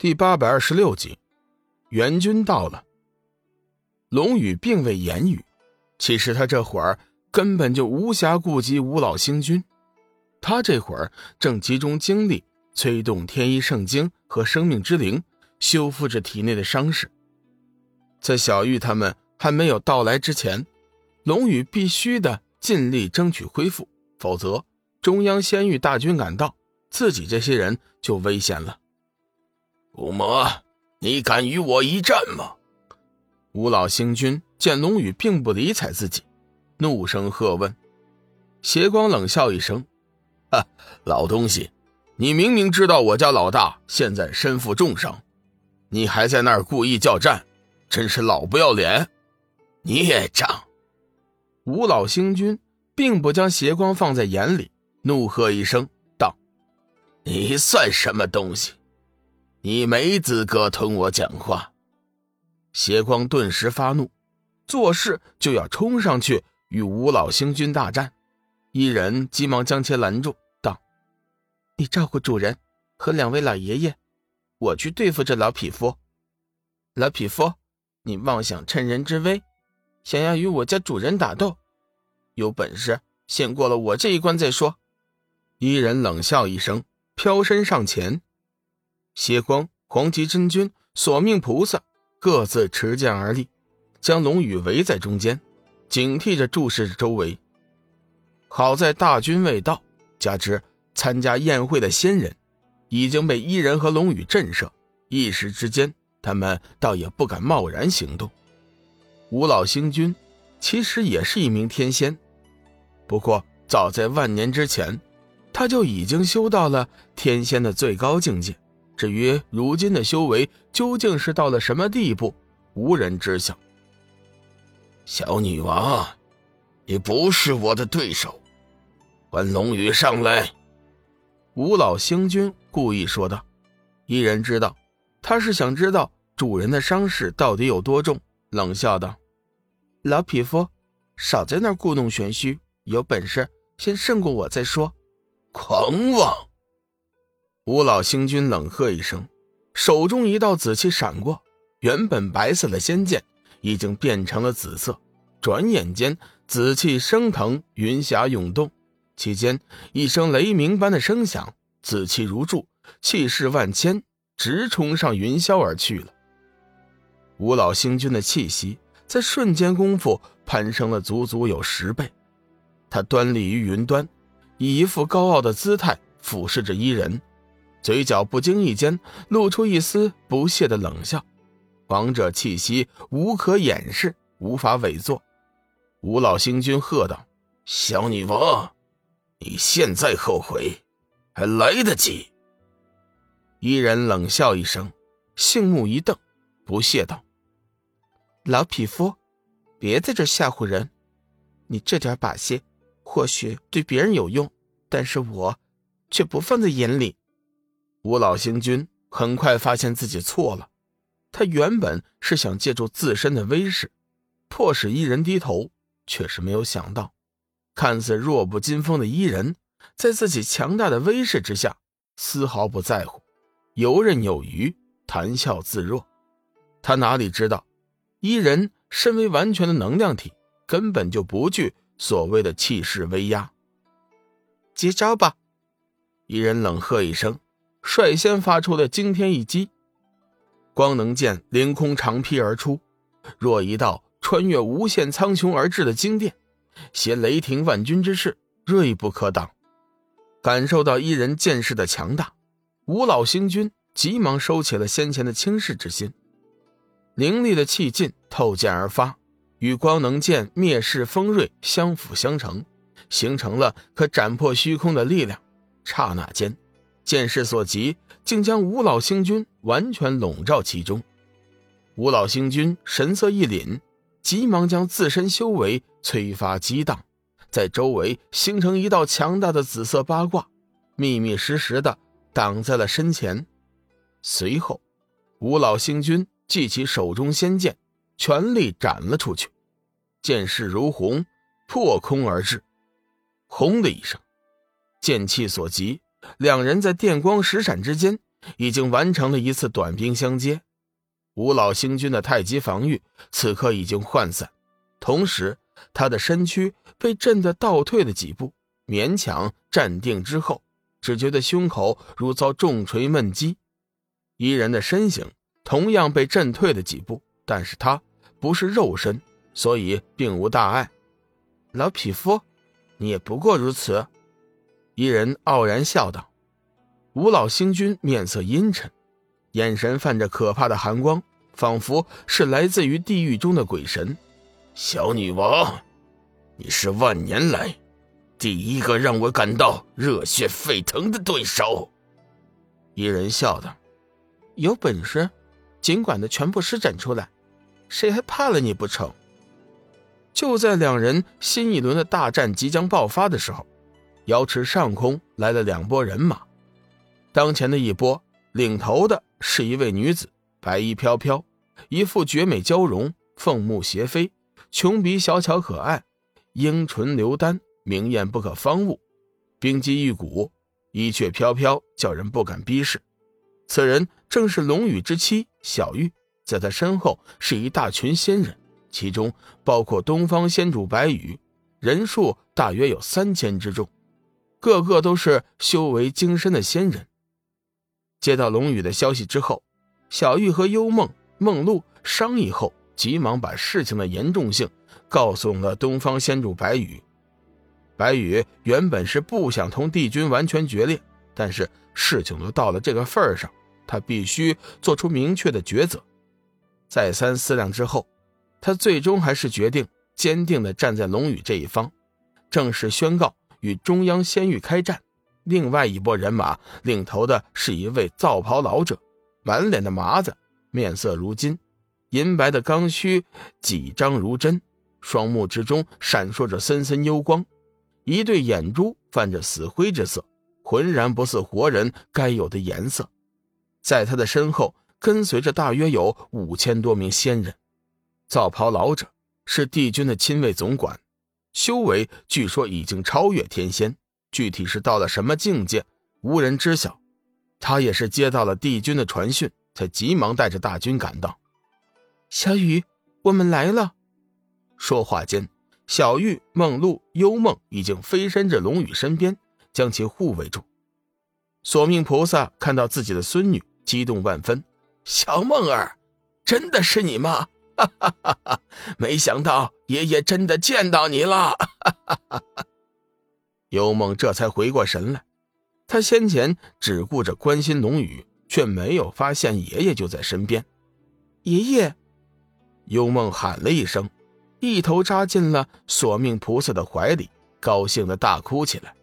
第八百二十六集，援军到了。龙宇并未言语，其实他这会儿根本就无暇顾及五老星君，他这会儿正集中精力催动天一圣经和生命之灵，修复着体内的伤势。在小玉他们还没有到来之前，龙宇必须的尽力争取恢复，否则中央仙域大军赶到，自己这些人就危险了。五魔，你敢与我一战吗？五老星君见龙宇并不理睬自己，怒声喝问。邪光冷笑一声：“哈，老东西，你明明知道我家老大现在身负重伤，你还在那儿故意叫战，真是老不要脸！孽障！”五老星君并不将邪光放在眼里，怒喝一声道：“你算什么东西？”你没资格同我讲话！邪光顿时发怒，做事就要冲上去与五老星君大战。一人急忙将其拦住，道：“你照顾主人和两位老爷爷，我去对付这老匹夫。老匹夫，你妄想趁人之危，想要与我家主人打斗？有本事先过了我这一关再说。”一人冷笑一声，飘身上前。邪光、黄极真君、索命菩萨各自持剑而立，将龙宇围在中间，警惕着注视着周围。好在大军未到，加之参加宴会的仙人已经被伊人和龙宇震慑，一时之间他们倒也不敢贸然行动。五老星君其实也是一名天仙，不过早在万年之前，他就已经修到了天仙的最高境界。至于如今的修为究竟是到了什么地步，无人知晓。小女王，你不是我的对手，唤龙宇上来。五老星君故意说道。一人知道他是想知道主人的伤势到底有多重，冷笑道：“老匹夫，少在那故弄玄虚，有本事先胜过我再说。”狂妄！五老星君冷喝一声，手中一道紫气闪过，原本白色的仙剑已经变成了紫色。转眼间，紫气升腾，云霞涌动，期间一声雷鸣般的声响，紫气如柱，气势万千，直冲上云霄而去了。五老星君的气息在瞬间功夫攀升了足足有十倍，他端立于云端，以一副高傲的姿态俯视着伊人。嘴角不经意间露出一丝不屑的冷笑，王者气息无可掩饰，无法伪作。五老星君喝道：“小女王，你现在后悔还来得及。”伊人冷笑一声，杏目一瞪，不屑道：“老匹夫，别在这吓唬人！你这点把戏，或许对别人有用，但是我却不放在眼里。”五老星君很快发现自己错了，他原本是想借助自身的威势，迫使伊人低头，却是没有想到，看似弱不禁风的伊人，在自己强大的威势之下，丝毫不在乎，游刃有余，谈笑自若。他哪里知道，伊人身为完全的能量体，根本就不惧所谓的气势威压。接招吧！伊人冷喝一声。率先发出了惊天一击，光能剑凌空长劈而出，若一道穿越无限苍穹而至的惊电，携雷霆万钧之势，锐不可挡。感受到一人剑势的强大，五老星君急忙收起了先前的轻视之心，凌厉的气劲透剑而发，与光能剑灭世锋锐相辅相成，形成了可斩破虚空的力量。刹那间。剑势所及，竟将五老星君完全笼罩其中。五老星君神色一凛，急忙将自身修为催发激荡，在周围形成一道强大的紫色八卦，密密实实的挡在了身前。随后，五老星君记起手中仙剑，全力斩了出去，剑势如虹，破空而至。轰的一声，剑气所及。两人在电光石闪之间，已经完成了一次短兵相接。吴老星君的太极防御此刻已经涣散，同时他的身躯被震得倒退了几步，勉强站定之后，只觉得胸口如遭重锤闷击。伊人的身形同样被震退了几步，但是他不是肉身，所以并无大碍。老匹夫，你也不过如此。一人傲然笑道：“吴老星君面色阴沉。”眼神泛着可怕的寒光，仿佛是来自于地狱中的鬼神。小女王，你是万年来第一个让我感到热血沸腾的对手。一人笑道：“有本事，尽管的全部施展出来，谁还怕了你不成？”就在两人新一轮的大战即将爆发的时候，瑶池上空来了两拨人马，当前的一波。领头的是一位女子，白衣飘飘，一副绝美娇容，凤目斜飞，琼鼻小巧可爱，樱唇流丹，明艳不可方物，冰肌玉骨，衣却飘飘，叫人不敢逼视。此人正是龙宇之妻小玉，在他身后是一大群仙人，其中包括东方仙主白羽，人数大约有三千之众，个个都是修为精深的仙人。接到龙宇的消息之后，小玉和幽梦、梦露商议后，急忙把事情的严重性告诉了东方仙主白羽。白羽原本是不想同帝君完全决裂，但是事情都到了这个份上，他必须做出明确的抉择。再三思量之后，他最终还是决定坚定地站在龙宇这一方，正式宣告与中央仙域开战。另外一拨人马领头的是一位皂袍老者，满脸的麻子，面色如金，银白的刚须几张如针，双目之中闪烁着森森幽光，一对眼珠泛着死灰之色，浑然不似活人该有的颜色。在他的身后跟随着大约有五千多名仙人，皂袍老者是帝君的亲卫总管，修为据说已经超越天仙。具体是到了什么境界，无人知晓。他也是接到了帝君的传讯，才急忙带着大军赶到。小雨，我们来了。说话间，小玉、梦露、幽梦已经飞身至龙宇身边，将其护卫住。索命菩萨看到自己的孙女，激动万分：“小梦儿，真的是你吗？哈哈哈哈！没想到爷爷真的见到你了！”哈哈哈哈。幽梦这才回过神来，他先前只顾着关心龙宇，却没有发现爷爷就在身边。爷爷，幽梦喊了一声，一头扎进了索命菩萨的怀里，高兴的大哭起来。